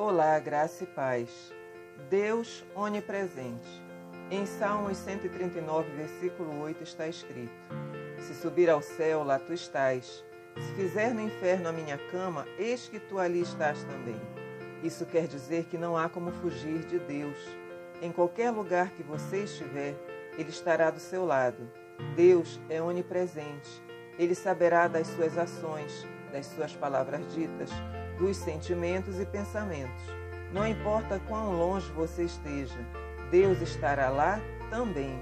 Olá, graça e paz. Deus onipresente. Em Salmos 139, versículo 8 está escrito: Se subir ao céu, lá tu estás. Se fizer no inferno a minha cama, eis que tu ali estás também. Isso quer dizer que não há como fugir de Deus. Em qualquer lugar que você estiver, Ele estará do seu lado. Deus é onipresente. Ele saberá das suas ações, das suas palavras ditas, dos sentimentos e pensamentos. Não importa quão longe você esteja, Deus estará lá também.